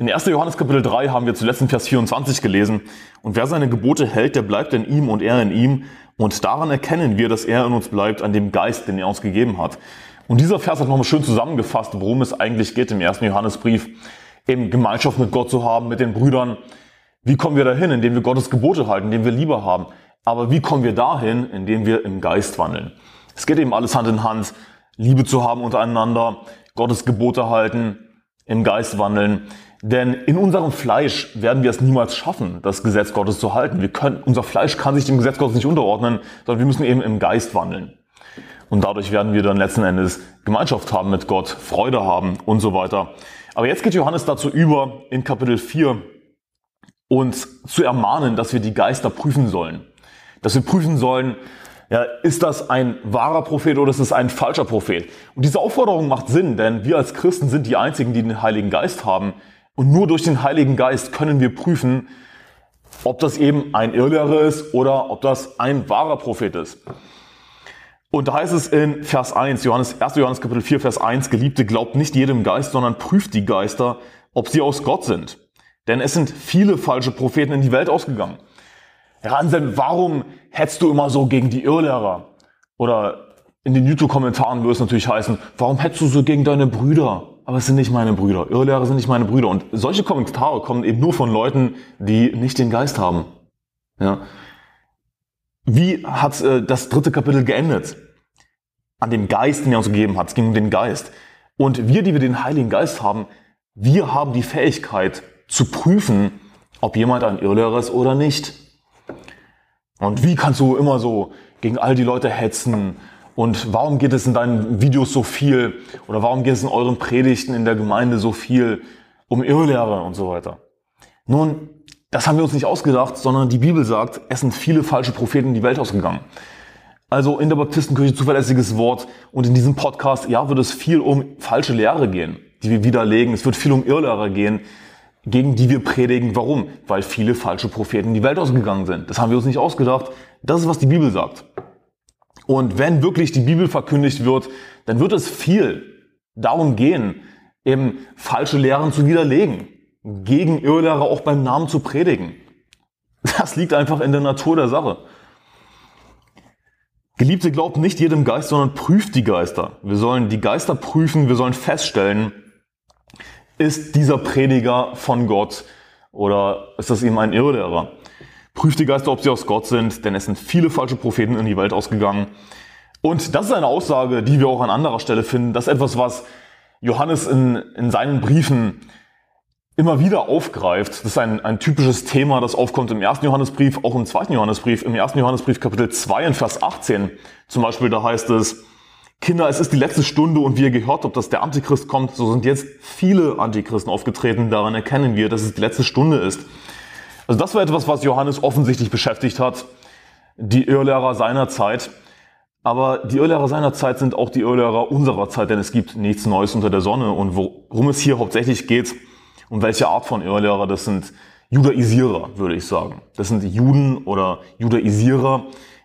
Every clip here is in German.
In 1. Johannes Kapitel 3 haben wir zuletzt in Vers 24 gelesen, und wer seine Gebote hält, der bleibt in ihm und er in ihm, und daran erkennen wir, dass er in uns bleibt, an dem Geist, den er uns gegeben hat. Und dieser Vers hat nochmal schön zusammengefasst, worum es eigentlich geht im 1. Johannesbrief, eben Gemeinschaft mit Gott zu haben, mit den Brüdern. Wie kommen wir dahin? Indem wir Gottes Gebote halten, indem wir Liebe haben. Aber wie kommen wir dahin? Indem wir im Geist wandeln. Es geht eben alles Hand in Hand, Liebe zu haben untereinander, Gottes Gebote halten, im Geist wandeln. Denn in unserem Fleisch werden wir es niemals schaffen, das Gesetz Gottes zu halten. Wir können, unser Fleisch kann sich dem Gesetz Gottes nicht unterordnen, sondern wir müssen eben im Geist wandeln. Und dadurch werden wir dann letzten Endes Gemeinschaft haben mit Gott, Freude haben und so weiter. Aber jetzt geht Johannes dazu über, in Kapitel 4 uns zu ermahnen, dass wir die Geister prüfen sollen. Dass wir prüfen sollen, ja, ist das ein wahrer Prophet oder ist es ein falscher Prophet? Und diese Aufforderung macht Sinn, denn wir als Christen sind die einzigen, die den Heiligen Geist haben. Und nur durch den Heiligen Geist können wir prüfen, ob das eben ein Irrlehrer ist oder ob das ein wahrer Prophet ist. Und da heißt es in Vers 1, Johannes, 1. Johannes Kapitel 4, Vers 1, Geliebte, glaubt nicht jedem Geist, sondern prüft die Geister, ob sie aus Gott sind. Denn es sind viele falsche Propheten in die Welt ausgegangen. Herr Hansen, warum hetzt du immer so gegen die Irrlehrer? Oder in den YouTube-Kommentaren würde es natürlich heißen, warum hetzt du so gegen deine Brüder? Aber es sind nicht meine Brüder. Irrlehrer sind nicht meine Brüder. Und solche Kommentare kommen eben nur von Leuten, die nicht den Geist haben. Ja. Wie hat äh, das dritte Kapitel geendet? An dem Geist, den er uns gegeben hat. Es ging um den Geist. Und wir, die wir den Heiligen Geist haben, wir haben die Fähigkeit zu prüfen, ob jemand ein Irrlehrer ist oder nicht. Und wie kannst du immer so gegen all die Leute hetzen? Und warum geht es in deinen Videos so viel? Oder warum geht es in euren Predigten in der Gemeinde so viel um Irrlehrer und so weiter? Nun, das haben wir uns nicht ausgedacht, sondern die Bibel sagt, es sind viele falsche Propheten in die Welt ausgegangen. Also in der Baptistenkirche zuverlässiges Wort und in diesem Podcast, ja, wird es viel um falsche Lehre gehen, die wir widerlegen. Es wird viel um Irrlehrer gehen, gegen die wir predigen. Warum? Weil viele falsche Propheten in die Welt ausgegangen sind. Das haben wir uns nicht ausgedacht. Das ist, was die Bibel sagt. Und wenn wirklich die Bibel verkündigt wird, dann wird es viel darum gehen, eben falsche Lehren zu widerlegen, gegen Irrlehrer auch beim Namen zu predigen. Das liegt einfach in der Natur der Sache. Geliebte, glaubt nicht jedem Geist, sondern prüft die Geister. Wir sollen die Geister prüfen, wir sollen feststellen, ist dieser Prediger von Gott oder ist das eben ein Irrlehrer? Prüft die Geister, ob sie aus Gott sind, denn es sind viele falsche Propheten in die Welt ausgegangen. Und das ist eine Aussage, die wir auch an anderer Stelle finden. Das ist etwas, was Johannes in, in seinen Briefen immer wieder aufgreift. Das ist ein, ein typisches Thema, das aufkommt im ersten Johannesbrief, auch im zweiten Johannesbrief. Im ersten Johannesbrief Kapitel 2 in Vers 18 zum Beispiel, da heißt es, Kinder, es ist die letzte Stunde und wie ihr gehört habt, dass der Antichrist kommt, so sind jetzt viele Antichristen aufgetreten. Daran erkennen wir, dass es die letzte Stunde ist. Also das war etwas, was Johannes offensichtlich beschäftigt hat. Die Irrlehrer seiner Zeit. Aber die Irrlehrer seiner Zeit sind auch die Irrlehrer unserer Zeit, denn es gibt nichts Neues unter der Sonne. Und worum es hier hauptsächlich geht, um welche Art von Irrlehrer, das sind Judaisierer, würde ich sagen. Das sind Juden oder Judaisierer,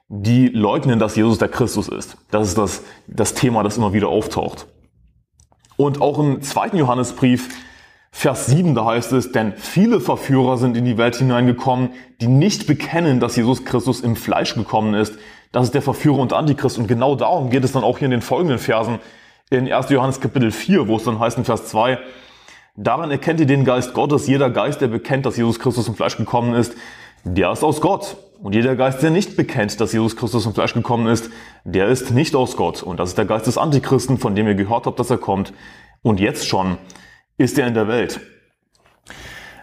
die leugnen, dass Jesus der Christus ist. Das ist das, das Thema, das immer wieder auftaucht. Und auch im zweiten Johannesbrief, Vers 7, da heißt es, denn viele Verführer sind in die Welt hineingekommen, die nicht bekennen, dass Jesus Christus im Fleisch gekommen ist. Das ist der Verführer und Antichrist. Und genau darum geht es dann auch hier in den folgenden Versen in 1. Johannes Kapitel 4, wo es dann heißt in Vers 2, Daran erkennt ihr den Geist Gottes. Jeder Geist, der bekennt, dass Jesus Christus im Fleisch gekommen ist, der ist aus Gott. Und jeder Geist, der nicht bekennt, dass Jesus Christus im Fleisch gekommen ist, der ist nicht aus Gott. Und das ist der Geist des Antichristen, von dem ihr gehört habt, dass er kommt. Und jetzt schon ist er in der Welt.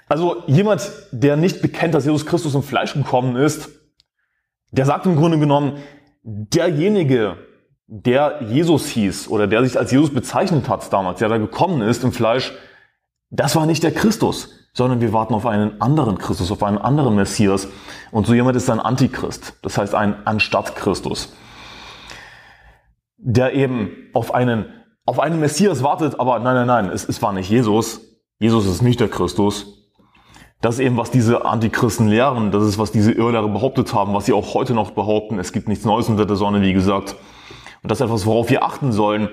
Also jemand, der nicht bekennt, dass Jesus Christus im Fleisch gekommen ist, der sagt im Grunde genommen, derjenige, der Jesus hieß oder der sich als Jesus bezeichnet hat damals, der da gekommen ist im Fleisch, das war nicht der Christus sondern wir warten auf einen anderen Christus, auf einen anderen Messias. Und so jemand ist ein Antichrist, das heißt ein anstatt Christus, der eben auf einen, auf einen Messias wartet, aber nein, nein, nein, es, es war nicht Jesus. Jesus ist nicht der Christus. Das ist eben, was diese Antichristen lehren, das ist, was diese Irrlehrer behauptet haben, was sie auch heute noch behaupten. Es gibt nichts Neues unter der Sonne, wie gesagt. Und das ist etwas, worauf wir achten sollen.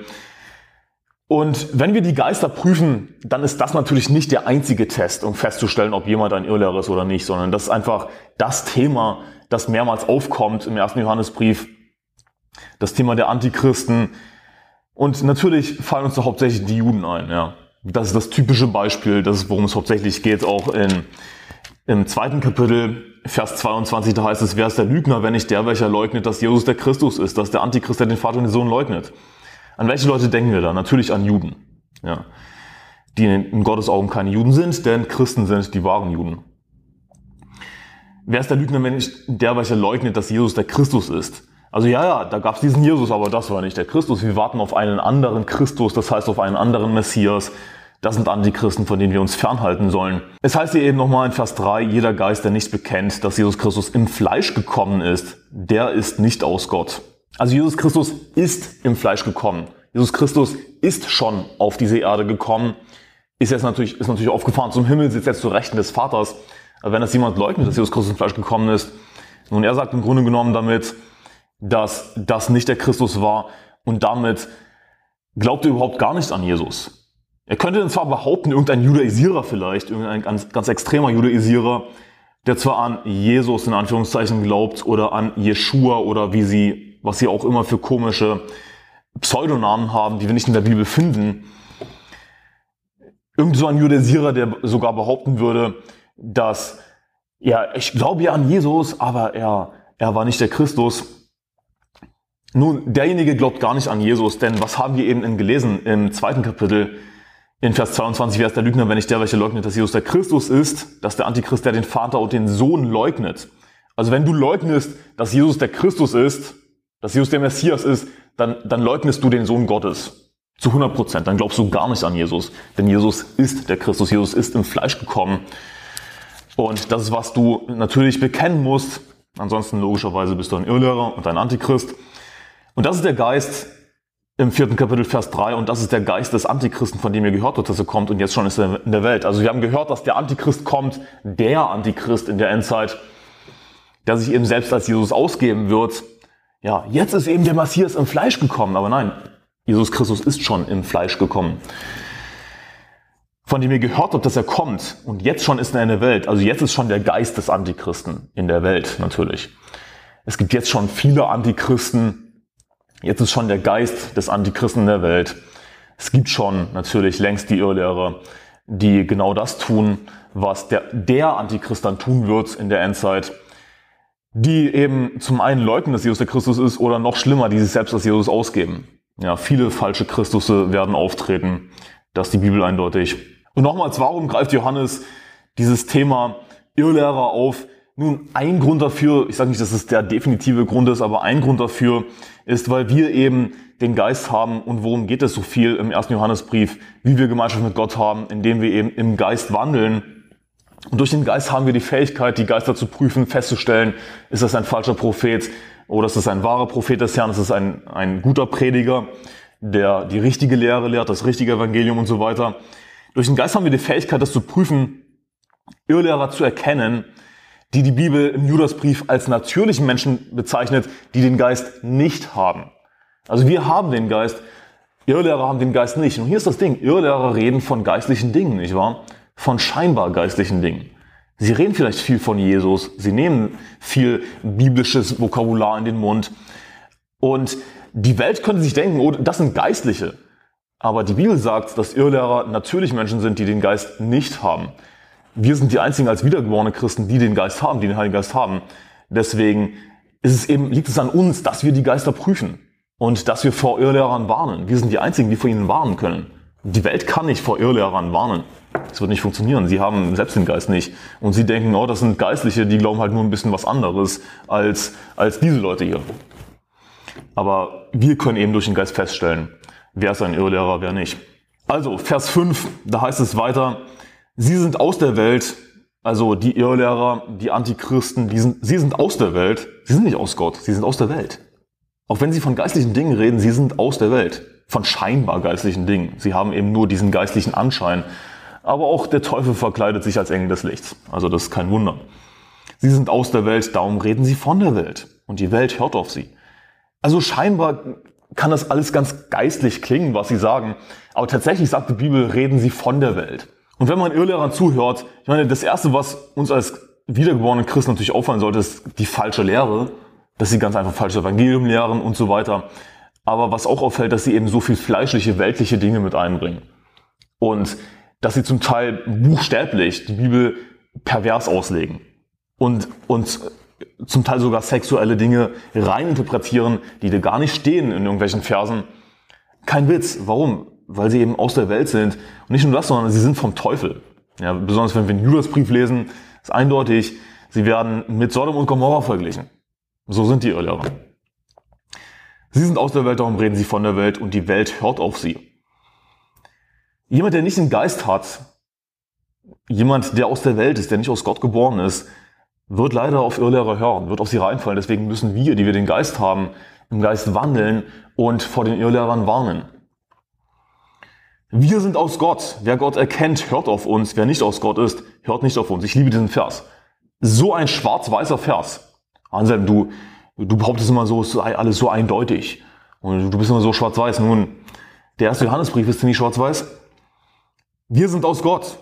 Und wenn wir die Geister prüfen, dann ist das natürlich nicht der einzige Test, um festzustellen, ob jemand ein Irrlehrer ist oder nicht, sondern das ist einfach das Thema, das mehrmals aufkommt im ersten Johannesbrief. Das Thema der Antichristen. Und natürlich fallen uns da hauptsächlich die Juden ein, ja. Das ist das typische Beispiel, das ist, worum es hauptsächlich geht, auch in, im zweiten Kapitel, Vers 22, da heißt es, wer ist der Lügner, wenn nicht der, welcher leugnet, dass Jesus der Christus ist, dass der Antichrist, der den Vater und den Sohn leugnet. An welche Leute denken wir da? Natürlich an Juden, ja. die in Gottes Augen keine Juden sind, denn Christen sind die wahren Juden. Wer ist der Lügner, wenn nicht der, welcher leugnet, dass Jesus der Christus ist? Also ja, ja, da gab es diesen Jesus, aber das war nicht der Christus. Wir warten auf einen anderen Christus, das heißt auf einen anderen Messias. Das sind Antichristen, von denen wir uns fernhalten sollen. Es heißt hier eben nochmal in Vers 3, jeder Geist, der nicht bekennt, dass Jesus Christus im Fleisch gekommen ist, der ist nicht aus Gott. Also Jesus Christus ist im Fleisch gekommen. Jesus Christus ist schon auf diese Erde gekommen, ist jetzt natürlich, ist natürlich aufgefahren zum Himmel, sitzt jetzt zu Rechten des Vaters. Aber wenn das jemand leugnet, dass Jesus Christus im Fleisch gekommen ist, nun er sagt im Grunde genommen damit, dass das nicht der Christus war und damit glaubt er überhaupt gar nicht an Jesus. Er könnte dann zwar behaupten, irgendein Judaisierer vielleicht, irgendein ganz, ganz extremer Judaisierer, der zwar an Jesus in Anführungszeichen glaubt oder an Jeshua oder wie sie, was sie auch immer für komische Pseudonamen haben, die wir nicht in der Bibel finden. Irgend so ein Judaisierer, der sogar behaupten würde, dass, ja, ich glaube ja an Jesus, aber er, er war nicht der Christus. Nun, derjenige glaubt gar nicht an Jesus, denn was haben wir eben gelesen im zweiten Kapitel in Vers 22, wer ist der Lügner, wenn nicht der, welcher leugnet, dass Jesus der Christus ist, dass der Antichrist, der den Vater und den Sohn leugnet. Also wenn du leugnest, dass Jesus der Christus ist, dass Jesus der Messias ist, dann, dann leugnest du den Sohn Gottes. Zu 100 Prozent. Dann glaubst du gar nicht an Jesus. Denn Jesus ist der Christus. Jesus ist im Fleisch gekommen. Und das ist, was du natürlich bekennen musst. Ansonsten logischerweise bist du ein Irrlehrer und ein Antichrist. Und das ist der Geist im vierten Kapitel, Vers 3. Und das ist der Geist des Antichristen, von dem ihr gehört habt, dass er kommt und jetzt schon ist er in der Welt. Also wir haben gehört, dass der Antichrist kommt, der Antichrist in der Endzeit, der sich eben selbst als Jesus ausgeben wird. Ja, jetzt ist eben der Messias im Fleisch gekommen. Aber nein, Jesus Christus ist schon im Fleisch gekommen. Von dem ihr gehört habt, dass er kommt und jetzt schon ist er in der Welt. Also jetzt ist schon der Geist des Antichristen in der Welt natürlich. Es gibt jetzt schon viele Antichristen, Jetzt ist schon der Geist des Antichristen der Welt. Es gibt schon natürlich längst die Irrlehrer, die genau das tun, was der, der Antichrist dann tun wird in der Endzeit. Die eben zum einen leugnen, dass Jesus der Christus ist oder noch schlimmer, die sich selbst als Jesus ausgeben. Ja, viele falsche Christusse werden auftreten. Das ist die Bibel eindeutig. Und nochmals, warum greift Johannes dieses Thema Irrlehrer auf? Nun, ein Grund dafür, ich sage nicht, dass es der definitive Grund ist, aber ein Grund dafür ist, weil wir eben den Geist haben und worum geht es so viel im ersten Johannesbrief, wie wir Gemeinschaft mit Gott haben, indem wir eben im Geist wandeln. Und durch den Geist haben wir die Fähigkeit, die Geister zu prüfen, festzustellen, ist das ein falscher Prophet oder ist das ein wahrer Prophet des Herrn, ist das ein, ein guter Prediger, der die richtige Lehre lehrt, das richtige Evangelium und so weiter. Durch den Geist haben wir die Fähigkeit, das zu prüfen, Irrlehrer zu erkennen die die Bibel im Judasbrief als natürlichen Menschen bezeichnet, die den Geist nicht haben. Also wir haben den Geist, Irrlehrer haben den Geist nicht. Und hier ist das Ding, Irrlehrer reden von geistlichen Dingen, nicht wahr? Von scheinbar geistlichen Dingen. Sie reden vielleicht viel von Jesus, sie nehmen viel biblisches Vokabular in den Mund. Und die Welt könnte sich denken, oh, das sind Geistliche. Aber die Bibel sagt, dass Irrlehrer natürlich Menschen sind, die den Geist nicht haben wir sind die einzigen als wiedergeborene Christen, die den Geist haben, die den Heiligen Geist haben. Deswegen ist es eben, liegt es an uns, dass wir die Geister prüfen und dass wir vor Irrlehrern warnen. Wir sind die einzigen, die vor ihnen warnen können. Die Welt kann nicht vor Irrlehrern warnen. Das wird nicht funktionieren. Sie haben selbst den Geist nicht. Und sie denken, oh, das sind Geistliche, die glauben halt nur ein bisschen was anderes als, als diese Leute hier. Aber wir können eben durch den Geist feststellen, wer ist ein Irrlehrer, wer nicht. Also, Vers 5, da heißt es weiter, Sie sind aus der Welt, also die Irrlehrer, die Antichristen, die sind, sie sind aus der Welt. Sie sind nicht aus Gott, sie sind aus der Welt. Auch wenn sie von geistlichen Dingen reden, sie sind aus der Welt. Von scheinbar geistlichen Dingen. Sie haben eben nur diesen geistlichen Anschein. Aber auch der Teufel verkleidet sich als Engel des Lichts. Also das ist kein Wunder. Sie sind aus der Welt, darum reden sie von der Welt. Und die Welt hört auf sie. Also scheinbar kann das alles ganz geistlich klingen, was sie sagen. Aber tatsächlich sagt die Bibel, reden sie von der Welt. Und wenn man Irrlehrern zuhört, ich meine, das Erste, was uns als wiedergeborenen Christen natürlich auffallen sollte, ist die falsche Lehre, dass sie ganz einfach falsche Evangelium lehren und so weiter. Aber was auch auffällt, dass sie eben so viel fleischliche, weltliche Dinge mit einbringen. Und dass sie zum Teil buchstäblich die Bibel pervers auslegen. Und, und zum Teil sogar sexuelle Dinge reininterpretieren, die da gar nicht stehen in irgendwelchen Versen. Kein Witz. Warum? Weil sie eben aus der Welt sind. Und nicht nur das, sondern sie sind vom Teufel. Ja, besonders wenn wir den Judasbrief lesen, ist eindeutig, sie werden mit Sodom und Gomorra verglichen. So sind die Irrlehrer. Sie sind aus der Welt, darum reden sie von der Welt und die Welt hört auf sie. Jemand, der nicht den Geist hat, jemand, der aus der Welt ist, der nicht aus Gott geboren ist, wird leider auf Irrlehrer hören, wird auf sie reinfallen. Deswegen müssen wir, die wir den Geist haben, im Geist wandeln und vor den Irrlehrern warnen. Wir sind aus Gott. Wer Gott erkennt, hört auf uns. Wer nicht aus Gott ist, hört nicht auf uns. Ich liebe diesen Vers. So ein schwarz-weißer Vers. Anselm, du, du behauptest immer so, es sei alles so eindeutig. Und du bist immer so schwarz-weiß. Nun, der erste Johannesbrief ist ziemlich schwarz-weiß. Wir sind aus Gott.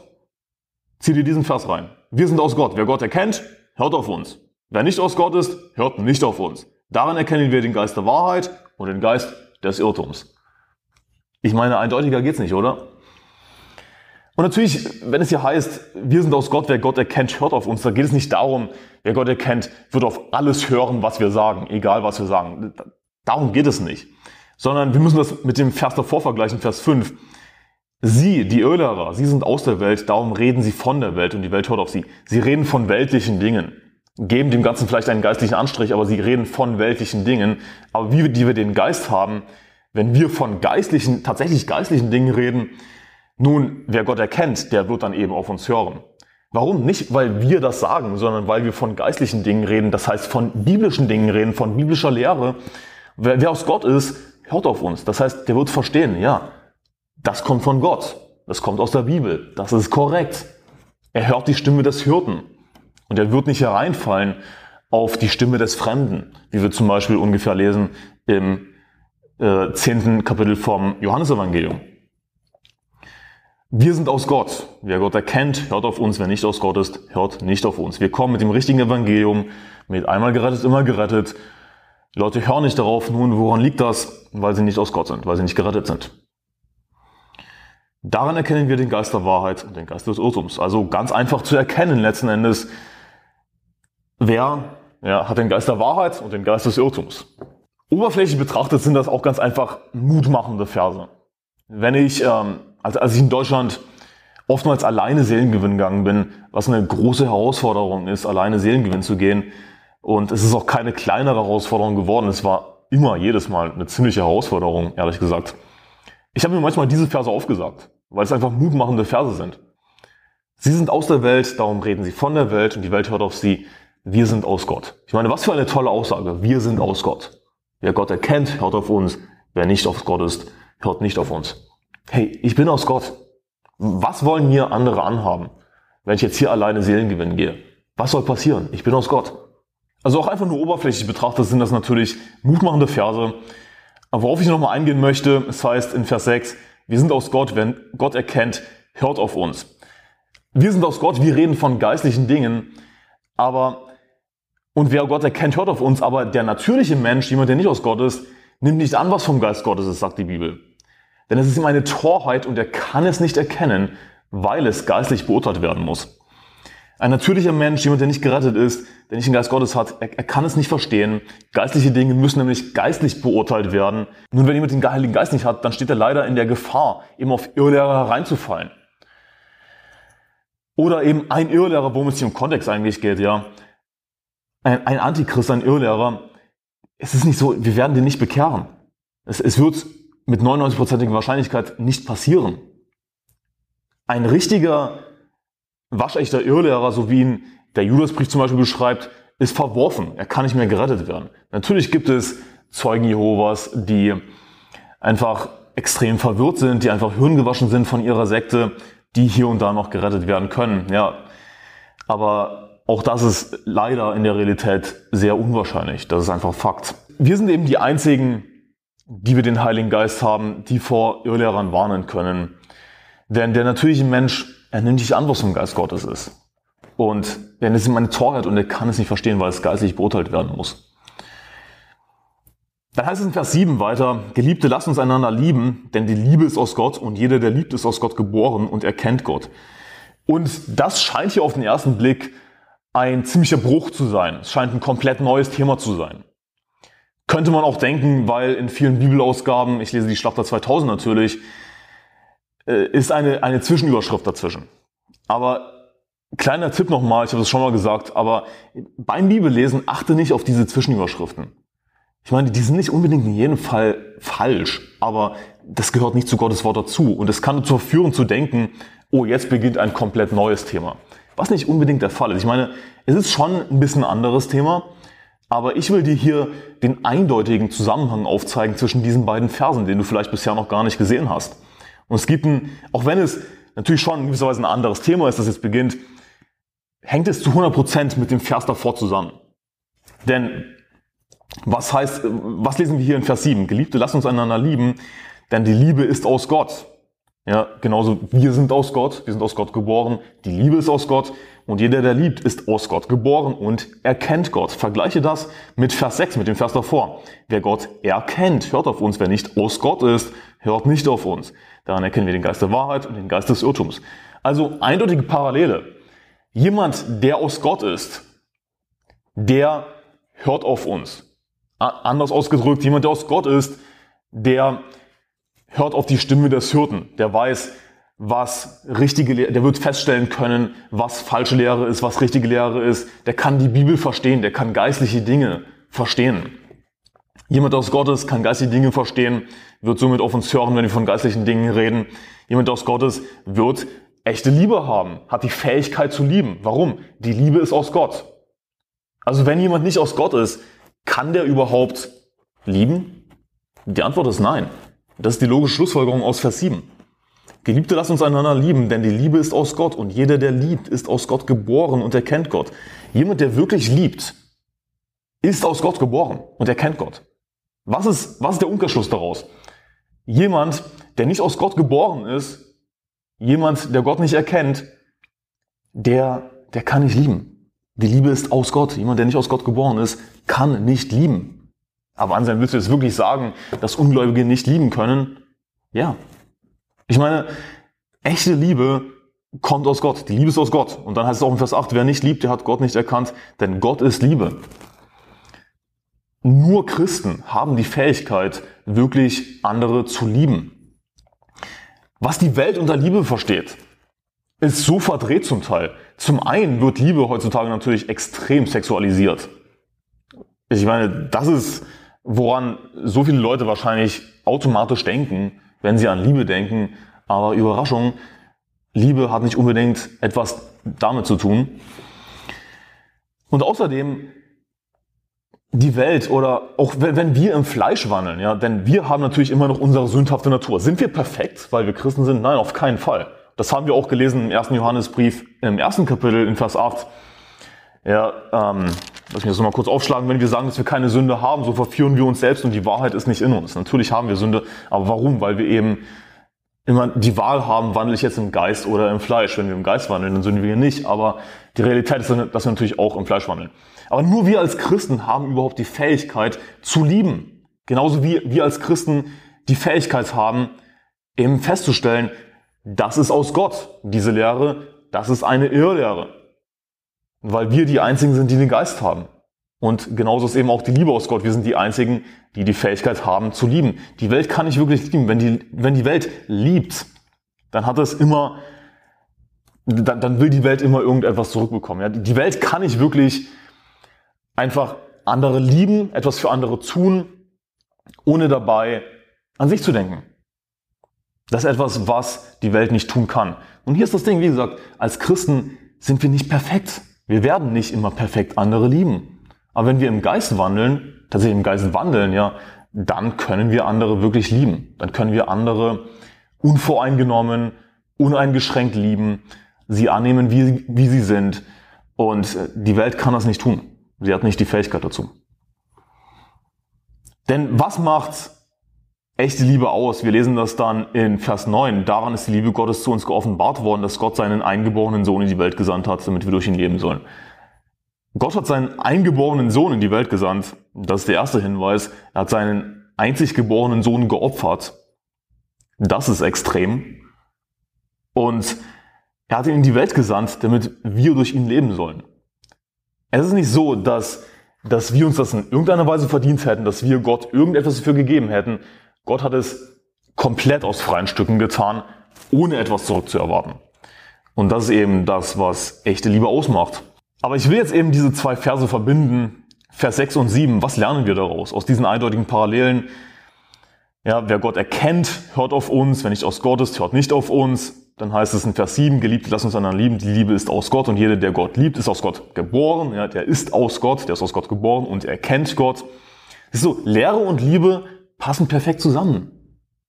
Zieh dir diesen Vers rein. Wir sind aus Gott. Wer Gott erkennt, hört auf uns. Wer nicht aus Gott ist, hört nicht auf uns. Daran erkennen wir den Geist der Wahrheit und den Geist des Irrtums. Ich meine, eindeutiger geht's nicht, oder? Und natürlich, wenn es hier heißt, wir sind aus Gott, wer Gott erkennt, hört auf uns, da geht es nicht darum, wer Gott erkennt, wird auf alles hören, was wir sagen, egal was wir sagen. Darum geht es nicht. Sondern wir müssen das mit dem Vers davor vergleichen, Vers 5. Sie, die Irrlehrer, sie sind aus der Welt, darum reden sie von der Welt und die Welt hört auf sie. Sie reden von weltlichen Dingen, geben dem Ganzen vielleicht einen geistlichen Anstrich, aber sie reden von weltlichen Dingen. Aber wie die wir den Geist haben, wenn wir von geistlichen, tatsächlich geistlichen Dingen reden, nun, wer Gott erkennt, der wird dann eben auf uns hören. Warum? Nicht, weil wir das sagen, sondern weil wir von geistlichen Dingen reden, das heißt von biblischen Dingen reden, von biblischer Lehre. Wer, wer aus Gott ist, hört auf uns. Das heißt, der wird verstehen, ja, das kommt von Gott. Das kommt aus der Bibel. Das ist korrekt. Er hört die Stimme des Hirten. Und er wird nicht hereinfallen auf die Stimme des Fremden, wie wir zum Beispiel ungefähr lesen im äh, zehnten Kapitel vom Johannesevangelium. Wir sind aus Gott. Wer Gott erkennt, hört auf uns. Wer nicht aus Gott ist, hört nicht auf uns. Wir kommen mit dem richtigen Evangelium, mit einmal gerettet, immer gerettet. Die Leute hören nicht darauf. Nun, woran liegt das? Weil sie nicht aus Gott sind, weil sie nicht gerettet sind. Daran erkennen wir den Geist der Wahrheit und den Geist des Irrtums. Also ganz einfach zu erkennen letzten Endes, wer ja, hat den Geist der Wahrheit und den Geist des Irrtums. Oberflächlich betrachtet sind das auch ganz einfach mutmachende Verse. Wenn ich, ähm, als, als ich in Deutschland oftmals alleine Seelengewinn gegangen bin, was eine große Herausforderung ist, alleine Seelengewinn zu gehen. Und es ist auch keine kleinere Herausforderung geworden. Es war immer jedes Mal eine ziemliche Herausforderung, ehrlich gesagt. Ich habe mir manchmal diese Verse aufgesagt, weil es einfach mutmachende Verse sind. Sie sind aus der Welt, darum reden sie von der Welt und die Welt hört auf sie. Wir sind aus Gott. Ich meine, was für eine tolle Aussage. Wir sind aus Gott. Wer Gott erkennt, hört auf uns. Wer nicht aus Gott ist, hört nicht auf uns. Hey, ich bin aus Gott. Was wollen mir andere anhaben, wenn ich jetzt hier alleine Seelengewinn gehe? Was soll passieren? Ich bin aus Gott. Also auch einfach nur oberflächlich betrachtet sind das natürlich mutmachende Verse. Aber worauf ich nochmal eingehen möchte, es heißt in Vers 6, wir sind aus Gott, wenn Gott erkennt, hört auf uns. Wir sind aus Gott, wir reden von geistlichen Dingen, aber und wer Gott erkennt, hört auf uns, aber der natürliche Mensch, jemand, der nicht aus Gott ist, nimmt nicht an, was vom Geist Gottes ist, sagt die Bibel. Denn es ist ihm eine Torheit und er kann es nicht erkennen, weil es geistlich beurteilt werden muss. Ein natürlicher Mensch, jemand, der nicht gerettet ist, der nicht den Geist Gottes hat, er, er, kann es nicht verstehen. Geistliche Dinge müssen nämlich geistlich beurteilt werden. Nun, wenn jemand den Heiligen Geist nicht hat, dann steht er leider in der Gefahr, eben auf Irrlehrer hereinzufallen. Oder eben ein Irrlehrer, worum es hier im Kontext eigentlich geht, ja ein, ein Antichrist, ein Irrlehrer, es ist nicht so, wir werden den nicht bekehren. Es, es wird mit 99%iger Wahrscheinlichkeit nicht passieren. Ein richtiger, waschechter Irrlehrer, so wie ihn der Judasbrief zum Beispiel beschreibt, ist verworfen. Er kann nicht mehr gerettet werden. Natürlich gibt es Zeugen Jehovas, die einfach extrem verwirrt sind, die einfach hirngewaschen sind von ihrer Sekte, die hier und da noch gerettet werden können. Ja, aber auch das ist leider in der Realität sehr unwahrscheinlich. Das ist einfach Fakt. Wir sind eben die einzigen, die wir den Heiligen Geist haben, die vor Irrlehrern warnen können. Denn der natürliche Mensch, er nimmt nicht an, was vom Geist Gottes ist. Und er ist ihm eine Torheit und er kann es nicht verstehen, weil es geistlich beurteilt werden muss. Dann heißt es in Vers 7 weiter, Geliebte, lasst uns einander lieben, denn die Liebe ist aus Gott und jeder, der liebt, ist aus Gott geboren und erkennt Gott. Und das scheint hier auf den ersten Blick ein ziemlicher Bruch zu sein. Es scheint ein komplett neues Thema zu sein. Könnte man auch denken, weil in vielen Bibelausgaben, ich lese die Schlachter 2000 natürlich, äh, ist eine, eine Zwischenüberschrift dazwischen. Aber kleiner Tipp nochmal, ich habe es schon mal gesagt, aber beim Bibellesen achte nicht auf diese Zwischenüberschriften. Ich meine, die sind nicht unbedingt in jedem Fall falsch, aber das gehört nicht zu Gottes Wort dazu. Und es kann dazu führen zu denken, oh, jetzt beginnt ein komplett neues Thema. Was nicht unbedingt der Fall ist. Ich meine, es ist schon ein bisschen ein anderes Thema, aber ich will dir hier den eindeutigen Zusammenhang aufzeigen zwischen diesen beiden Versen, den du vielleicht bisher noch gar nicht gesehen hast. Und es gibt ein, auch wenn es natürlich schon in gewisser Weise ein anderes Thema ist, das jetzt beginnt, hängt es zu 100% mit dem Vers davor zusammen. Denn was heißt, was lesen wir hier in Vers 7? Geliebte, lasst uns einander lieben, denn die Liebe ist aus Gott. Ja, genauso wir sind aus Gott, wir sind aus Gott geboren, die Liebe ist aus Gott und jeder, der liebt, ist aus Gott geboren und erkennt Gott. Vergleiche das mit Vers 6, mit dem Vers davor. Wer Gott erkennt, hört auf uns. Wer nicht aus Gott ist, hört nicht auf uns. Daran erkennen wir den Geist der Wahrheit und den Geist des Irrtums. Also eindeutige Parallele. Jemand, der aus Gott ist, der hört auf uns. Anders ausgedrückt, jemand, der aus Gott ist, der hört auf die Stimme des Hirten. Der weiß, was richtige Lehre, der wird feststellen können, was falsche Lehre ist, was richtige Lehre ist. Der kann die Bibel verstehen, der kann geistliche Dinge verstehen. Jemand aus Gottes kann geistliche Dinge verstehen, wird somit auf uns hören, wenn wir von geistlichen Dingen reden. Jemand aus Gottes wird echte Liebe haben, hat die Fähigkeit zu lieben. Warum? Die Liebe ist aus Gott. Also wenn jemand nicht aus Gott ist, kann der überhaupt lieben? Die Antwort ist nein. Das ist die logische Schlussfolgerung aus Vers 7. Geliebte, lasst uns einander lieben, denn die Liebe ist aus Gott und jeder, der liebt, ist aus Gott geboren und erkennt Gott. Jemand, der wirklich liebt, ist aus Gott geboren und erkennt Gott. Was ist, was ist der Umkehrschluss daraus? Jemand, der nicht aus Gott geboren ist, jemand, der Gott nicht erkennt, der, der kann nicht lieben. Die Liebe ist aus Gott. Jemand, der nicht aus Gott geboren ist, kann nicht lieben. Aber Anselm, willst du jetzt wirklich sagen, dass Ungläubige nicht lieben können? Ja. Ich meine, echte Liebe kommt aus Gott. Die Liebe ist aus Gott. Und dann heißt es auch in Vers 8, wer nicht liebt, der hat Gott nicht erkannt, denn Gott ist Liebe. Nur Christen haben die Fähigkeit, wirklich andere zu lieben. Was die Welt unter Liebe versteht, ist so verdreht zum Teil. Zum einen wird Liebe heutzutage natürlich extrem sexualisiert. Ich meine, das ist, woran so viele Leute wahrscheinlich automatisch denken, wenn sie an Liebe denken. Aber Überraschung, Liebe hat nicht unbedingt etwas damit zu tun. Und außerdem die Welt oder auch wenn wir im Fleisch wandeln, ja, denn wir haben natürlich immer noch unsere sündhafte Natur. Sind wir perfekt, weil wir Christen sind? Nein, auf keinen Fall. Das haben wir auch gelesen im ersten Johannesbrief, im ersten Kapitel in Vers 8. Ja, ähm, lass mich das nochmal kurz aufschlagen. Wenn wir sagen, dass wir keine Sünde haben, so verführen wir uns selbst und die Wahrheit ist nicht in uns. Natürlich haben wir Sünde, aber warum? Weil wir eben immer die Wahl haben, wandle ich jetzt im Geist oder im Fleisch. Wenn wir im Geist wandeln, dann sündigen wir nicht. Aber die Realität ist, dass wir natürlich auch im Fleisch wandeln. Aber nur wir als Christen haben überhaupt die Fähigkeit zu lieben. Genauso wie wir als Christen die Fähigkeit haben, eben festzustellen, das ist aus Gott. Diese Lehre, das ist eine Irrlehre. Weil wir die Einzigen sind, die den Geist haben. Und genauso ist eben auch die Liebe aus Gott. Wir sind die Einzigen, die die Fähigkeit haben zu lieben. Die Welt kann nicht wirklich lieben. Wenn die, wenn die Welt liebt, dann hat es immer, dann, dann will die Welt immer irgendetwas zurückbekommen. Ja? Die Welt kann nicht wirklich einfach andere lieben, etwas für andere tun, ohne dabei an sich zu denken. Das ist etwas, was die Welt nicht tun kann. Und hier ist das Ding, wie gesagt, als Christen sind wir nicht perfekt. Wir werden nicht immer perfekt andere lieben. Aber wenn wir im Geist wandeln, tatsächlich im Geist wandeln, ja, dann können wir andere wirklich lieben. Dann können wir andere unvoreingenommen, uneingeschränkt lieben, sie annehmen, wie, wie sie sind. Und äh, die Welt kann das nicht tun. Sie hat nicht die Fähigkeit dazu. Denn was macht echte Liebe aus? Wir lesen das dann in Vers 9. Daran ist die Liebe Gottes zu uns geoffenbart worden, dass Gott seinen eingeborenen Sohn in die Welt gesandt hat, damit wir durch ihn leben sollen. Gott hat seinen eingeborenen Sohn in die Welt gesandt. Das ist der erste Hinweis. Er hat seinen einzig geborenen Sohn geopfert. Das ist extrem. Und er hat ihn in die Welt gesandt, damit wir durch ihn leben sollen. Es ist nicht so, dass, dass wir uns das in irgendeiner Weise verdient hätten, dass wir Gott irgendetwas dafür gegeben hätten. Gott hat es komplett aus freien Stücken getan, ohne etwas zurückzuerwarten. Und das ist eben das, was echte Liebe ausmacht. Aber ich will jetzt eben diese zwei Verse verbinden, Vers 6 und 7. Was lernen wir daraus? Aus diesen eindeutigen Parallelen. Ja, wer Gott erkennt, hört auf uns. Wer nicht aus Gott ist, hört nicht auf uns. Dann heißt es in Vers 7, Geliebte, lass uns einander lieben. Die Liebe ist aus Gott und jeder, der Gott liebt, ist aus Gott geboren. Ja, der ist aus Gott, der ist aus Gott geboren und er kennt Gott. Das ist so, Lehre und Liebe passen perfekt zusammen.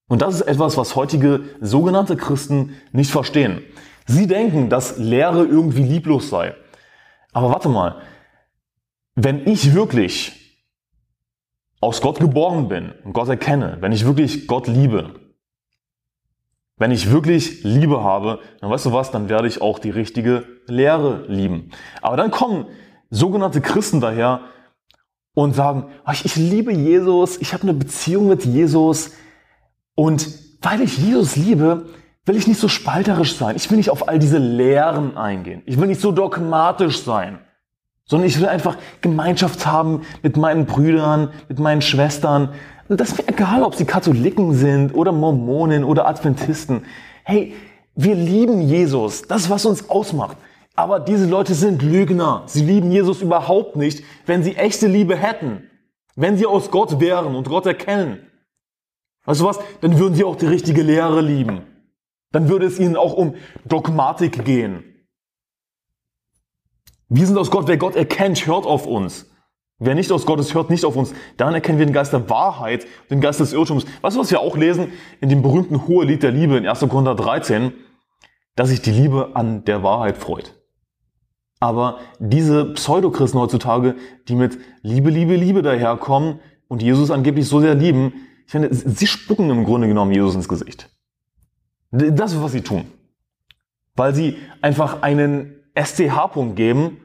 Und das ist etwas, was heutige sogenannte Christen nicht verstehen. Sie denken, dass Lehre irgendwie lieblos sei. Aber warte mal, wenn ich wirklich aus Gott geboren bin und Gott erkenne, wenn ich wirklich Gott liebe, wenn ich wirklich Liebe habe, dann weißt du was, dann werde ich auch die richtige Lehre lieben. Aber dann kommen sogenannte Christen daher und sagen, ah, ich liebe Jesus, ich habe eine Beziehung mit Jesus und weil ich Jesus liebe, will ich nicht so spalterisch sein. Ich will nicht auf all diese Lehren eingehen. Ich will nicht so dogmatisch sein, sondern ich will einfach Gemeinschaft haben mit meinen Brüdern, mit meinen Schwestern, das ist mir egal, ob sie Katholiken sind oder Mormonen oder Adventisten. Hey, wir lieben Jesus. Das ist, was uns ausmacht. Aber diese Leute sind Lügner. Sie lieben Jesus überhaupt nicht, wenn sie echte Liebe hätten. Wenn sie aus Gott wären und Gott erkennen. Weißt du was? Dann würden sie auch die richtige Lehre lieben. Dann würde es ihnen auch um Dogmatik gehen. Wir sind aus Gott. Wer Gott erkennt, hört auf uns. Wer nicht aus Gottes hört, nicht auf uns. Dann erkennen wir den Geist der Wahrheit, den Geist des Irrtums. Weißt du, was wir auch lesen in dem berühmten Hohelied der Liebe in 1. Korinther 13? Dass sich die Liebe an der Wahrheit freut. Aber diese Pseudochristen heutzutage, die mit Liebe, Liebe, Liebe daherkommen und Jesus angeblich so sehr lieben, ich finde, sie spucken im Grunde genommen Jesus ins Gesicht. Das ist, was sie tun. Weil sie einfach einen STH-Punkt geben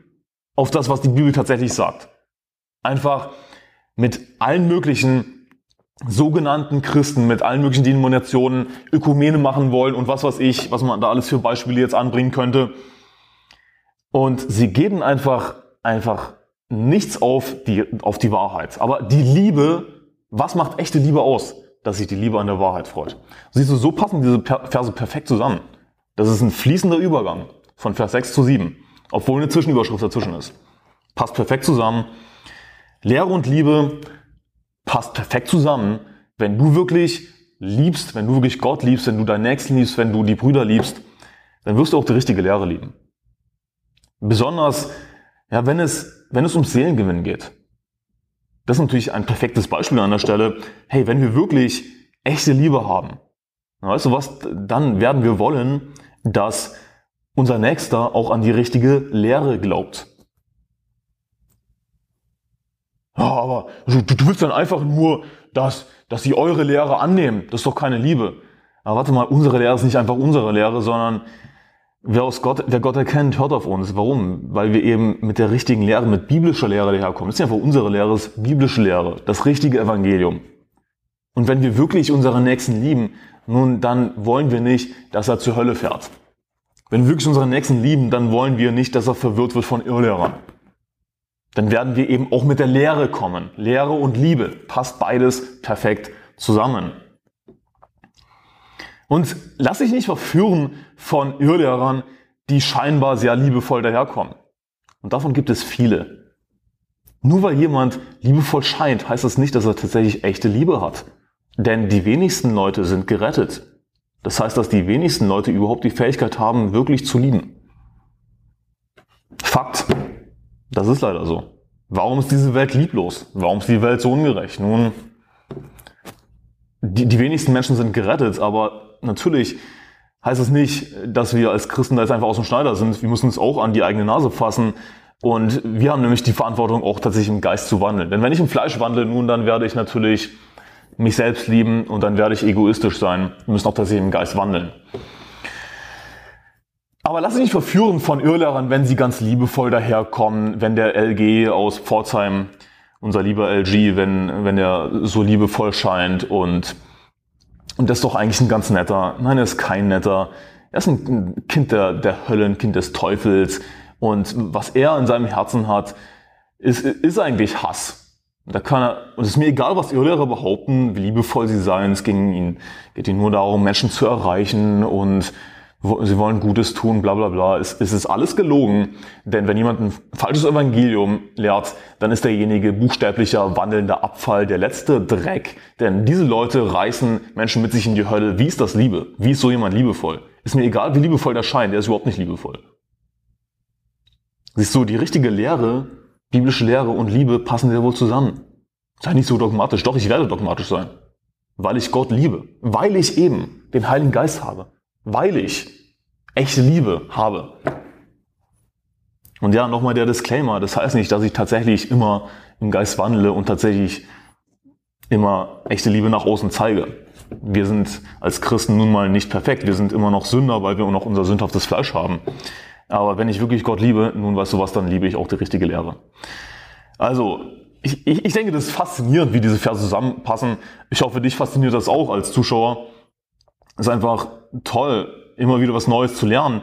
auf das, was die Bibel tatsächlich sagt einfach mit allen möglichen sogenannten Christen, mit allen möglichen Denominationen Ökumene machen wollen und was weiß ich, was man da alles für Beispiele jetzt anbringen könnte. Und sie geben einfach, einfach nichts auf die, auf die Wahrheit. Aber die Liebe, was macht echte Liebe aus? Dass sich die Liebe an der Wahrheit freut. Siehst du, so passen diese Verse perfekt zusammen. Das ist ein fließender Übergang von Vers 6 zu 7, obwohl eine Zwischenüberschrift dazwischen ist. Passt perfekt zusammen. Lehre und Liebe passt perfekt zusammen, wenn du wirklich liebst, wenn du wirklich Gott liebst, wenn du deinen Nächsten liebst, wenn du die Brüder liebst, dann wirst du auch die richtige Lehre lieben. Besonders, ja, wenn es, wenn es um Seelengewinn geht. Das ist natürlich ein perfektes Beispiel an der Stelle. Hey, wenn wir wirklich echte Liebe haben, weißt du was, dann werden wir wollen, dass unser Nächster auch an die richtige Lehre glaubt. Ja, aber du, du willst dann einfach nur, dass, dass sie eure Lehre annehmen. Das ist doch keine Liebe. Aber warte mal, unsere Lehre ist nicht einfach unsere Lehre, sondern wer, aus Gott, wer Gott erkennt, hört auf uns. Warum? Weil wir eben mit der richtigen Lehre, mit biblischer Lehre daherkommen. Das ist nicht einfach unsere Lehre, ist biblische Lehre, das richtige Evangelium. Und wenn wir wirklich unseren Nächsten lieben, nun, dann wollen wir nicht, dass er zur Hölle fährt. Wenn wir wirklich unseren Nächsten lieben, dann wollen wir nicht, dass er verwirrt wird von Irrlehrern dann werden wir eben auch mit der Lehre kommen. Lehre und Liebe passt beides perfekt zusammen. Und lass dich nicht verführen von Irrlehrern, die scheinbar sehr liebevoll daherkommen. Und davon gibt es viele. Nur weil jemand liebevoll scheint, heißt das nicht, dass er tatsächlich echte Liebe hat. Denn die wenigsten Leute sind gerettet. Das heißt, dass die wenigsten Leute überhaupt die Fähigkeit haben, wirklich zu lieben. Fakt. Das ist leider so. Warum ist diese Welt lieblos? Warum ist die Welt so ungerecht? Nun, die, die wenigsten Menschen sind gerettet, aber natürlich heißt es das nicht, dass wir als Christen da jetzt einfach aus dem Schneider sind. Wir müssen uns auch an die eigene Nase fassen. Und wir haben nämlich die Verantwortung, auch tatsächlich im Geist zu wandeln. Denn wenn ich im Fleisch wandle, nun, dann werde ich natürlich mich selbst lieben und dann werde ich egoistisch sein. Wir müssen auch tatsächlich im Geist wandeln. Aber lass dich nicht verführen von Irrlehrern, wenn sie ganz liebevoll daherkommen, wenn der LG aus Pforzheim, unser lieber LG, wenn, wenn er so liebevoll scheint und, und das ist doch eigentlich ein ganz netter. Nein, er ist kein netter. Er ist ein Kind der, der Hölle, ein Kind des Teufels. Und was er in seinem Herzen hat, ist, ist eigentlich Hass. Da kann er, und es ist mir egal, was Irrlehrer behaupten, wie liebevoll sie seien. Es ging ihnen, geht ihnen nur darum, Menschen zu erreichen und sie wollen Gutes tun, bla bla bla. Es, es ist alles gelogen, denn wenn jemand ein falsches Evangelium lehrt, dann ist derjenige buchstäblicher wandelnder Abfall, der letzte Dreck. Denn diese Leute reißen Menschen mit sich in die Hölle. Wie ist das Liebe? Wie ist so jemand liebevoll? Ist mir egal, wie liebevoll der scheint, der ist überhaupt nicht liebevoll. Siehst du, die richtige Lehre, biblische Lehre und Liebe passen sehr wohl zusammen. Sei nicht so dogmatisch. Doch, ich werde dogmatisch sein. Weil ich Gott liebe. Weil ich eben den Heiligen Geist habe weil ich echte Liebe habe. Und ja, nochmal der Disclaimer. Das heißt nicht, dass ich tatsächlich immer im Geist wandle und tatsächlich immer echte Liebe nach außen zeige. Wir sind als Christen nun mal nicht perfekt. Wir sind immer noch Sünder, weil wir noch unser sündhaftes Fleisch haben. Aber wenn ich wirklich Gott liebe, nun weißt du was, dann liebe ich auch die richtige Lehre. Also, ich, ich, ich denke, das ist faszinierend, wie diese Verse zusammenpassen. Ich hoffe, dich fasziniert das auch als Zuschauer. Ist einfach toll, immer wieder was Neues zu lernen.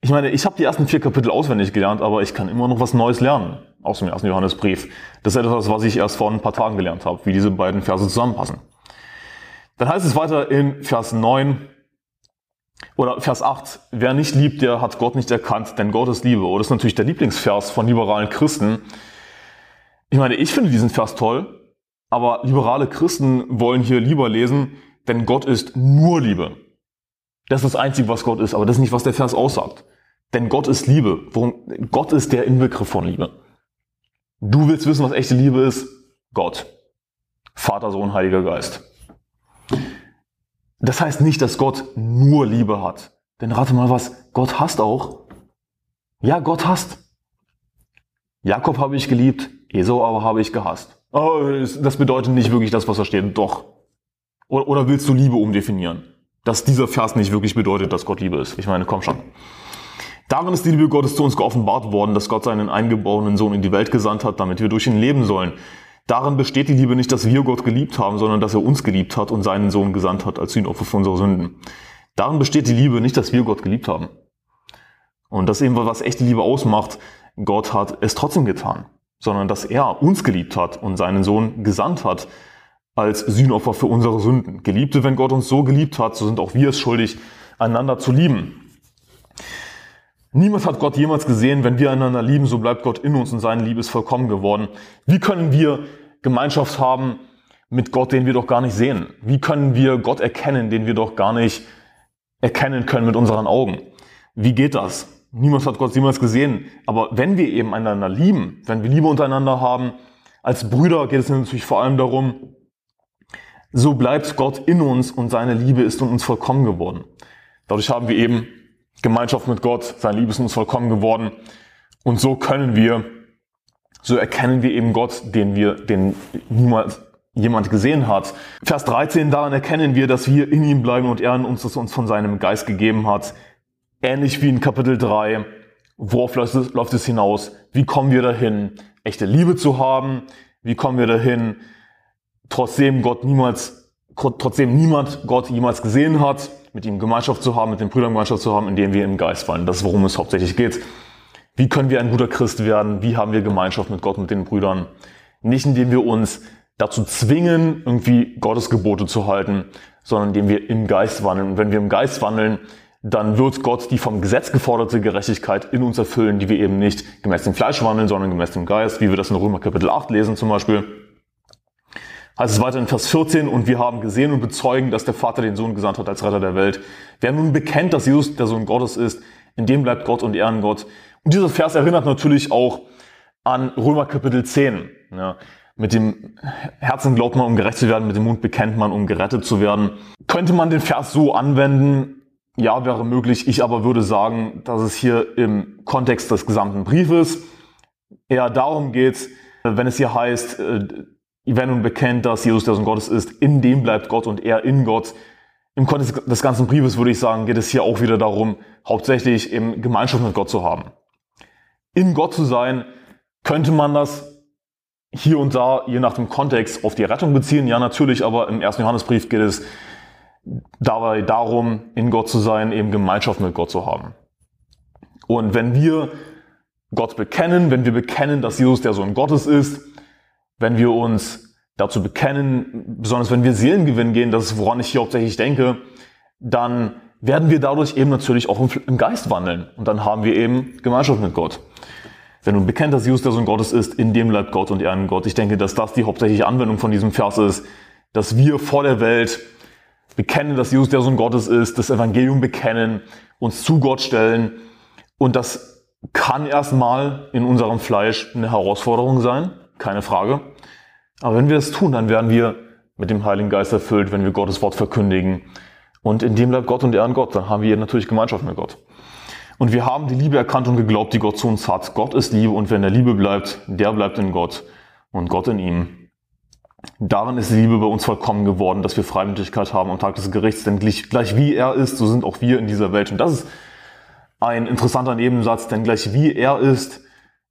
Ich meine, ich habe die ersten vier Kapitel auswendig gelernt, aber ich kann immer noch was Neues lernen aus dem ersten Johannesbrief. Das ist etwas, was ich erst vor ein paar Tagen gelernt habe, wie diese beiden Verse zusammenpassen. Dann heißt es weiter in Vers 9 oder Vers 8, wer nicht liebt, der hat Gott nicht erkannt, denn Gott ist Liebe. Oder das ist natürlich der Lieblingsvers von liberalen Christen. Ich meine, ich finde diesen Vers toll, aber liberale Christen wollen hier lieber lesen, denn Gott ist nur Liebe. Das ist das Einzige, was Gott ist, aber das ist nicht, was der Vers aussagt. Denn Gott ist Liebe. Worum, Gott ist der Inbegriff von Liebe. Du willst wissen, was echte Liebe ist? Gott. Vater, Sohn, Heiliger Geist. Das heißt nicht, dass Gott nur Liebe hat. Denn rate mal was, Gott hasst auch. Ja, Gott hasst. Jakob habe ich geliebt, Esau aber habe ich gehasst. Oh, das bedeutet nicht wirklich das, was da steht. Doch. Oder willst du Liebe umdefinieren? Dass dieser Vers nicht wirklich bedeutet, dass Gott Liebe ist. Ich meine, komm schon. Darin ist die Liebe Gottes zu uns geoffenbart worden, dass Gott seinen eingeborenen Sohn in die Welt gesandt hat, damit wir durch ihn leben sollen. Darin besteht die Liebe nicht, dass wir Gott geliebt haben, sondern dass er uns geliebt hat und seinen Sohn gesandt hat als Sühnopfer für unsere Sünden. Darin besteht die Liebe nicht, dass wir Gott geliebt haben. Und das eben, was echte Liebe ausmacht, Gott hat es trotzdem getan, sondern dass er uns geliebt hat und seinen Sohn gesandt hat, als Sühnopfer für unsere Sünden. Geliebte, wenn Gott uns so geliebt hat, so sind auch wir es schuldig, einander zu lieben. Niemand hat Gott jemals gesehen, wenn wir einander lieben, so bleibt Gott in uns und seine Liebe ist vollkommen geworden. Wie können wir Gemeinschaft haben mit Gott, den wir doch gar nicht sehen? Wie können wir Gott erkennen, den wir doch gar nicht erkennen können mit unseren Augen? Wie geht das? Niemand hat Gott jemals gesehen. Aber wenn wir eben einander lieben, wenn wir Liebe untereinander haben, als Brüder geht es natürlich vor allem darum, so bleibt Gott in uns und seine Liebe ist in uns vollkommen geworden. Dadurch haben wir eben Gemeinschaft mit Gott, seine Liebe ist in uns vollkommen geworden. Und so können wir, so erkennen wir eben Gott, den wir, den niemals jemand gesehen hat. Vers 13, daran erkennen wir, dass wir in ihm bleiben und er in uns das uns von seinem Geist gegeben hat. Ähnlich wie in Kapitel 3. Worauf läuft es hinaus? Wie kommen wir dahin, echte Liebe zu haben? Wie kommen wir dahin, trotzdem Gott niemals, trotzdem niemand Gott jemals gesehen hat, mit ihm Gemeinschaft zu haben, mit den Brüdern Gemeinschaft zu haben, indem wir im Geist fallen. Das ist, worum es hauptsächlich geht. Wie können wir ein guter Christ werden? Wie haben wir Gemeinschaft mit Gott, mit den Brüdern? Nicht indem wir uns dazu zwingen, irgendwie Gottes Gebote zu halten, sondern indem wir im Geist wandeln. Und wenn wir im Geist wandeln, dann wird Gott die vom Gesetz geforderte Gerechtigkeit in uns erfüllen, die wir eben nicht gemäß dem Fleisch wandeln, sondern gemäß dem Geist, wie wir das in Römer Kapitel 8 lesen zum Beispiel. Heißt es weiter in Vers 14, und wir haben gesehen und bezeugen, dass der Vater den Sohn gesandt hat als Retter der Welt. Wer nun bekennt, dass Jesus der Sohn Gottes ist, in dem bleibt Gott und Ehren Gott. Und dieser Vers erinnert natürlich auch an Römer Kapitel 10. Ja, mit dem Herzen glaubt man, um gerecht zu werden, mit dem Mund bekennt man, um gerettet zu werden. Könnte man den Vers so anwenden? Ja, wäre möglich. Ich aber würde sagen, dass es hier im Kontext des gesamten Briefes eher darum geht, wenn es hier heißt, wer nun bekennt, dass Jesus der Sohn Gottes ist, in dem bleibt Gott und er in Gott. Im Kontext des ganzen Briefes würde ich sagen, geht es hier auch wieder darum, hauptsächlich eben Gemeinschaft mit Gott zu haben. In Gott zu sein, könnte man das hier und da, je nach dem Kontext, auf die Rettung beziehen. Ja, natürlich, aber im ersten Johannesbrief geht es dabei darum, in Gott zu sein, eben Gemeinschaft mit Gott zu haben. Und wenn wir Gott bekennen, wenn wir bekennen, dass Jesus der Sohn Gottes ist, wenn wir uns dazu bekennen, besonders wenn wir Seelengewinn gehen, das ist, woran ich hier hauptsächlich denke, dann werden wir dadurch eben natürlich auch im Geist wandeln. Und dann haben wir eben Gemeinschaft mit Gott. Wenn du bekennt, dass Jesus der Sohn Gottes ist, in dem bleibt Gott und in Gott. Ich denke, dass das die hauptsächliche Anwendung von diesem Vers ist, dass wir vor der Welt bekennen, dass Jesus der Sohn Gottes ist, das Evangelium bekennen, uns zu Gott stellen. Und das kann erstmal in unserem Fleisch eine Herausforderung sein, keine Frage. Aber wenn wir es tun, dann werden wir mit dem Heiligen Geist erfüllt, wenn wir Gottes Wort verkündigen. Und in dem bleibt Gott und er an Gott. Dann haben wir natürlich Gemeinschaft mit Gott. Und wir haben die Liebe erkannt und geglaubt, die Gott zu uns hat. Gott ist Liebe und wenn der Liebe bleibt, der bleibt in Gott und Gott in ihm. Darin ist die Liebe bei uns vollkommen geworden, dass wir Freimütigkeit haben am Tag des Gerichts, denn gleich, gleich wie er ist, so sind auch wir in dieser Welt. Und das ist ein interessanter Nebensatz, denn gleich wie er ist,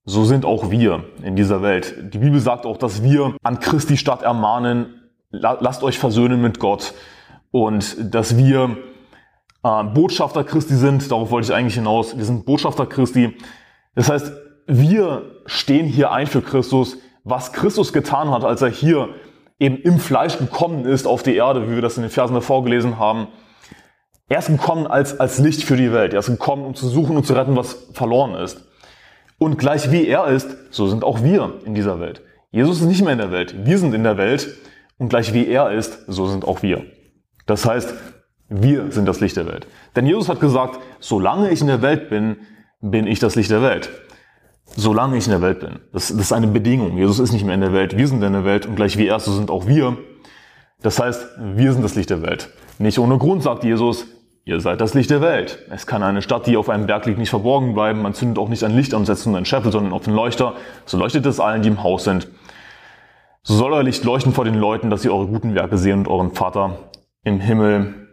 so sind auch wir in dieser Welt. Die Bibel sagt auch, dass wir an Christi Stadt ermahnen, lasst euch versöhnen mit Gott und dass wir äh, Botschafter Christi sind. Darauf wollte ich eigentlich hinaus. Wir sind Botschafter Christi. Das heißt, wir stehen hier ein für Christus, was Christus getan hat, als er hier eben im Fleisch gekommen ist auf die Erde, wie wir das in den Versen davor gelesen haben. Er ist gekommen als, als Licht für die Welt. Er ist gekommen, um zu suchen und zu retten, was verloren ist. Und gleich wie er ist, so sind auch wir in dieser Welt. Jesus ist nicht mehr in der Welt. Wir sind in der Welt. Und gleich wie er ist, so sind auch wir. Das heißt, wir sind das Licht der Welt. Denn Jesus hat gesagt, solange ich in der Welt bin, bin ich das Licht der Welt. Solange ich in der Welt bin. Das, das ist eine Bedingung. Jesus ist nicht mehr in der Welt. Wir sind in der Welt und gleich wie er, so sind auch wir. Das heißt, wir sind das Licht der Welt. Nicht ohne Grund sagt Jesus, ihr seid das Licht der Welt. Es kann eine Stadt, die auf einem Berg liegt, nicht verborgen bleiben. Man zündet auch nicht ein Licht an, setzt nur einen Scheffel, sondern auf den Leuchter. So leuchtet es allen, die im Haus sind. So soll euer Licht leuchten vor den Leuten, dass sie eure guten Werke sehen und euren Vater im Himmel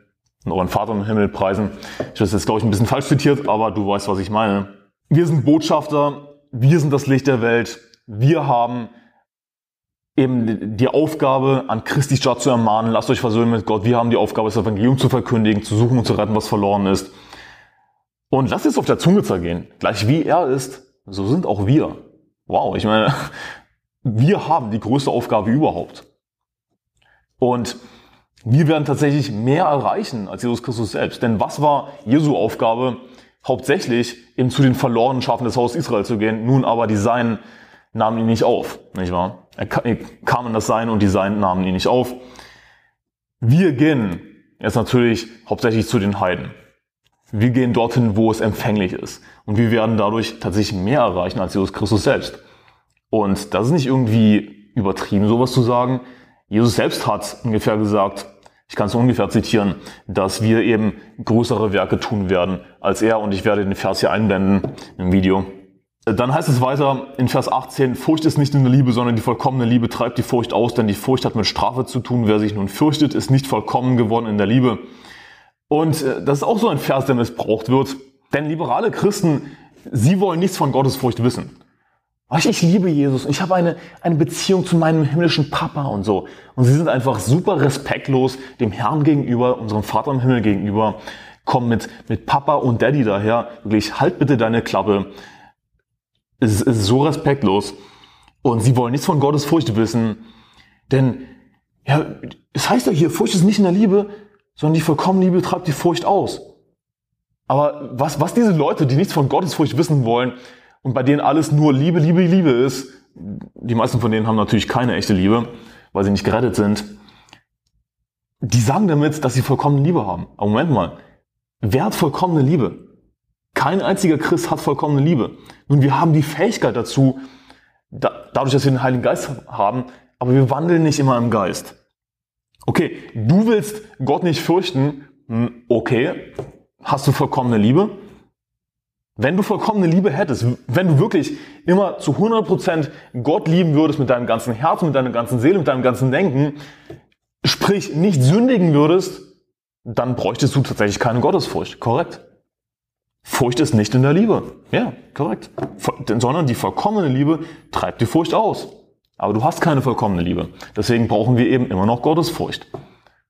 und euren Vater im Himmel preisen. Ich habe das jetzt, glaube ich, ein bisschen falsch zitiert, aber du weißt, was ich meine. Wir sind Botschafter, wir sind das Licht der Welt, wir haben eben die Aufgabe, an Christi Stadt zu ermahnen, lasst euch versöhnen mit Gott. Wir haben die Aufgabe, das Evangelium zu verkündigen, zu suchen und zu retten, was verloren ist. Und lasst es auf der Zunge zergehen. Gleich wie er ist, so sind auch wir. Wow, ich meine, wir haben die größte Aufgabe überhaupt. Und wir werden tatsächlich mehr erreichen als Jesus Christus selbst. Denn was war Jesu Aufgabe? Hauptsächlich eben zu den verlorenen Schafen des Hauses Israel zu gehen. Nun aber die Seinen nahmen ihn nicht auf, nicht wahr? Er kam in das Sein und die Seinen nahmen ihn nicht auf. Wir gehen jetzt natürlich hauptsächlich zu den Heiden. Wir gehen dorthin, wo es empfänglich ist. Und wir werden dadurch tatsächlich mehr erreichen als Jesus Christus selbst. Und das ist nicht irgendwie übertrieben, sowas zu sagen. Jesus selbst hat ungefähr gesagt, ich kann es ungefähr zitieren, dass wir eben größere Werke tun werden als er. Und ich werde den Vers hier einblenden im Video. Dann heißt es weiter in Vers 18, Furcht ist nicht in der Liebe, sondern die vollkommene Liebe treibt die Furcht aus, denn die Furcht hat mit Strafe zu tun. Wer sich nun fürchtet, ist nicht vollkommen geworden in der Liebe. Und äh, das ist auch so ein Vers, der missbraucht wird. Denn liberale Christen, sie wollen nichts von Gottes Furcht wissen. Ich liebe Jesus. Ich habe eine, eine Beziehung zu meinem himmlischen Papa und so. Und sie sind einfach super respektlos dem Herrn gegenüber, unserem Vater im Himmel gegenüber. Kommen mit, mit Papa und Daddy daher. Wirklich, halt bitte deine Klappe. Es ist so respektlos. Und sie wollen nichts von Gottes Furcht wissen. Denn, ja, es heißt ja hier, Furcht ist nicht in der Liebe, sondern die vollkommene Liebe treibt die Furcht aus. Aber was, was diese Leute, die nichts von Gottes Furcht wissen wollen, und bei denen alles nur Liebe, Liebe, Liebe ist, die meisten von denen haben natürlich keine echte Liebe, weil sie nicht gerettet sind, die sagen damit, dass sie vollkommene Liebe haben. Aber Moment mal, wer hat vollkommene Liebe? Kein einziger Christ hat vollkommene Liebe. Nun, wir haben die Fähigkeit dazu, da, dadurch, dass wir den Heiligen Geist haben, aber wir wandeln nicht immer im Geist. Okay, du willst Gott nicht fürchten, hm, okay, hast du vollkommene Liebe? Wenn du vollkommene Liebe hättest, wenn du wirklich immer zu 100% Gott lieben würdest mit deinem ganzen Herzen, mit deiner ganzen Seele, mit deinem ganzen Denken, sprich nicht sündigen würdest, dann bräuchtest du tatsächlich keine Gottesfurcht. Korrekt. Furcht ist nicht in der Liebe. Ja, korrekt. Sondern die vollkommene Liebe treibt die Furcht aus. Aber du hast keine vollkommene Liebe. Deswegen brauchen wir eben immer noch Gottesfurcht.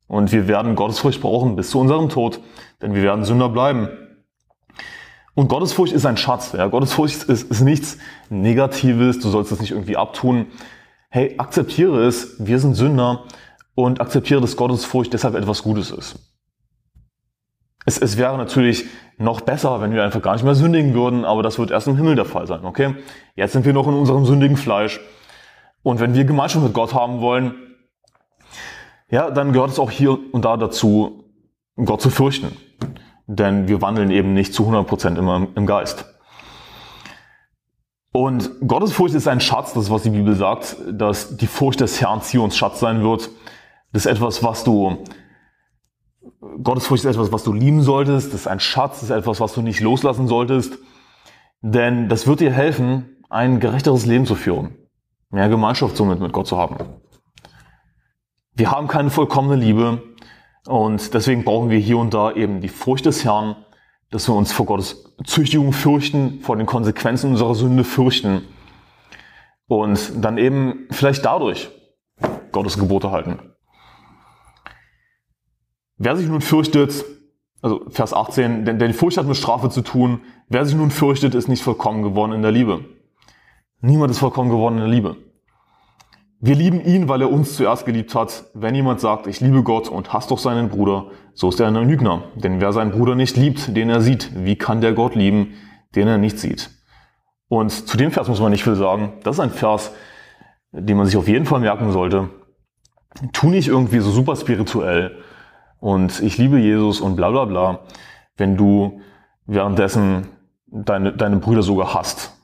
Und wir werden Gottesfurcht brauchen bis zu unserem Tod, denn wir werden Sünder bleiben. Und Gottesfurcht ist ein Schatz. Ja? Gottesfurcht ist, ist nichts Negatives, du sollst es nicht irgendwie abtun. Hey, akzeptiere es, wir sind Sünder und akzeptiere, dass Gottesfurcht deshalb etwas Gutes ist. Es, es wäre natürlich noch besser, wenn wir einfach gar nicht mehr sündigen würden, aber das wird erst im Himmel der Fall sein, okay? Jetzt sind wir noch in unserem sündigen Fleisch. Und wenn wir Gemeinschaft mit Gott haben wollen, ja, dann gehört es auch hier und da dazu, Gott zu fürchten. Denn wir wandeln eben nicht zu 100% immer im Geist. Und Gottesfurcht ist ein Schatz, das ist, was die Bibel sagt, dass die Furcht des Herrn Zions Schatz sein wird. Das ist etwas, was du Gottesfurcht ist etwas, was du lieben solltest, das ist ein Schatz, das ist etwas, was du nicht loslassen solltest, denn das wird dir helfen, ein gerechteres Leben zu führen, mehr Gemeinschaft somit mit Gott zu haben. Wir haben keine vollkommene Liebe. Und deswegen brauchen wir hier und da eben die Furcht des Herrn, dass wir uns vor Gottes Züchtigung fürchten, vor den Konsequenzen unserer Sünde fürchten. Und dann eben vielleicht dadurch Gottes Gebote halten. Wer sich nun fürchtet, also Vers 18, denn, denn Furcht hat mit Strafe zu tun, wer sich nun fürchtet, ist nicht vollkommen geworden in der Liebe. Niemand ist vollkommen geworden in der Liebe. Wir lieben ihn, weil er uns zuerst geliebt hat. Wenn jemand sagt, ich liebe Gott und hasst doch seinen Bruder, so ist er ein Lügner. Denn wer seinen Bruder nicht liebt, den er sieht, wie kann der Gott lieben, den er nicht sieht? Und zu dem Vers muss man nicht viel sagen. Das ist ein Vers, den man sich auf jeden Fall merken sollte. Tu nicht irgendwie so super spirituell und ich liebe Jesus und bla bla bla, wenn du währenddessen deine, deine Brüder sogar hast,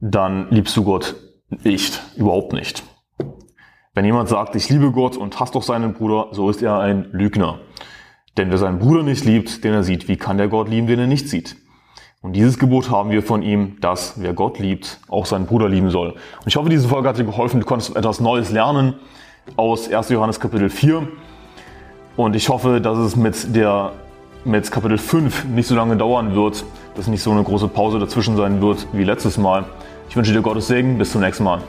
dann liebst du Gott nicht, überhaupt nicht. Wenn jemand sagt, ich liebe Gott und hasst doch seinen Bruder, so ist er ein Lügner. Denn wer seinen Bruder nicht liebt, den er sieht, wie kann der Gott lieben, den er nicht sieht? Und dieses Gebot haben wir von ihm, dass wer Gott liebt, auch seinen Bruder lieben soll. Und ich hoffe, diese Folge hat dir geholfen. Du konntest etwas Neues lernen aus 1. Johannes Kapitel 4. Und ich hoffe, dass es mit der mit Kapitel 5 nicht so lange dauern wird, dass nicht so eine große Pause dazwischen sein wird wie letztes Mal. Ich wünsche dir Gottes Segen, bis zum nächsten Mal.